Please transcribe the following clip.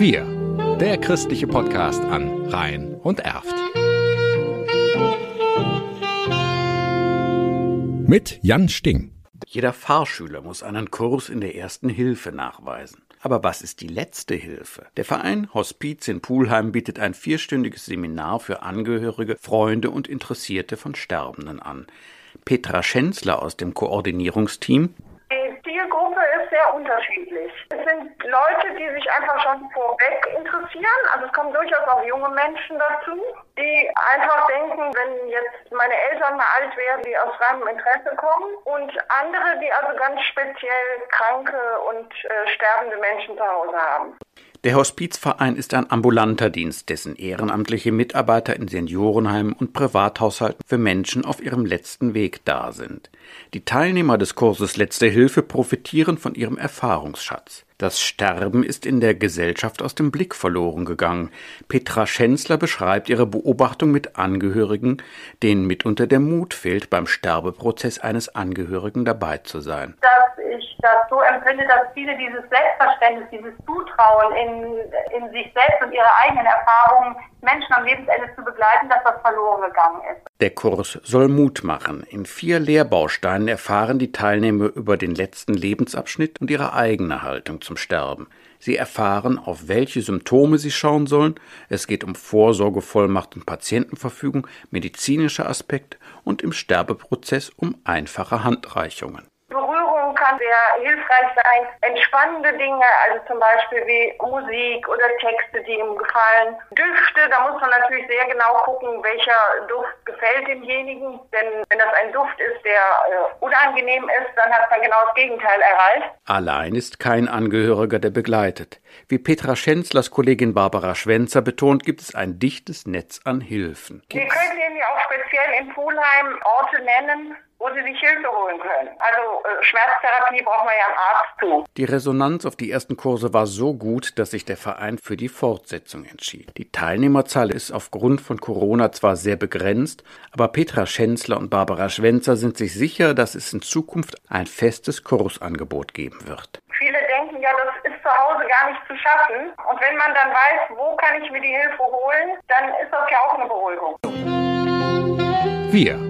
Wir, der christliche Podcast an Rhein und Erft. Mit Jan Sting. Jeder Fahrschüler muss einen Kurs in der ersten Hilfe nachweisen. Aber was ist die letzte Hilfe? Der Verein Hospiz in Pulheim bietet ein vierstündiges Seminar für Angehörige, Freunde und Interessierte von Sterbenden an. Petra Schenzler aus dem Koordinierungsteam sehr unterschiedlich. Es sind Leute, die sich einfach schon vorweg interessieren. Also es kommen durchaus auch junge Menschen dazu, die einfach denken, wenn jetzt meine Eltern mal alt werden, die aus reinem Interesse kommen. Und andere, die also ganz speziell kranke und äh, sterbende Menschen zu Hause haben. Der Hospizverein ist ein ambulanter Dienst, dessen ehrenamtliche Mitarbeiter in Seniorenheimen und Privathaushalten für Menschen auf ihrem letzten Weg da sind. Die Teilnehmer des Kurses Letzte Hilfe profitieren von ihrem Erfahrungsschatz. Das Sterben ist in der Gesellschaft aus dem Blick verloren gegangen. Petra Schenzler beschreibt ihre Beobachtung mit Angehörigen, denen mitunter der Mut fehlt, beim Sterbeprozess eines Angehörigen dabei zu sein. Dass ich das so empfinde, dass viele dieses Selbstverständnis, dieses Zutrauen in, in sich selbst und ihre eigenen Erfahrungen, Menschen am Lebensende zu begleiten, dass das verloren gegangen ist. Der Kurs soll Mut machen. In vier Lehrbausteinen erfahren die Teilnehmer über den letzten Lebensabschnitt und ihre eigene Haltung zum Sterben. Sie erfahren, auf welche Symptome sie schauen sollen. Es geht um Vorsorgevollmacht und Patientenverfügung, medizinische Aspekte und im Sterbeprozess um einfache Handreichungen sehr hilfreich sein. Entspannende Dinge, also zum Beispiel wie Musik oder Texte, die ihm gefallen. Düfte, da muss man natürlich sehr genau gucken, welcher Duft gefällt demjenigen. Denn wenn das ein Duft ist, der äh, unangenehm ist, dann hat man genau das Gegenteil erreicht. Allein ist kein Angehöriger, der begleitet. Wie Petra Schenzlers Kollegin Barbara Schwenzer betont, gibt es ein dichtes Netz an Hilfen. Wir können Ihnen ja auch speziell in Pulheim Orte nennen, wo sie sich Hilfe holen können. Also äh, Schmerztherapie braucht man ja einen Arzt zu. Die Resonanz auf die ersten Kurse war so gut, dass sich der Verein für die Fortsetzung entschied. Die Teilnehmerzahl ist aufgrund von Corona zwar sehr begrenzt, aber Petra Schenzler und Barbara Schwenzer sind sich sicher, dass es in Zukunft ein festes Kursangebot geben wird. Viele denken ja, das ist zu Hause gar nicht zu schaffen. Und wenn man dann weiß, wo kann ich mir die Hilfe holen, dann ist das ja auch eine Beruhigung. Wir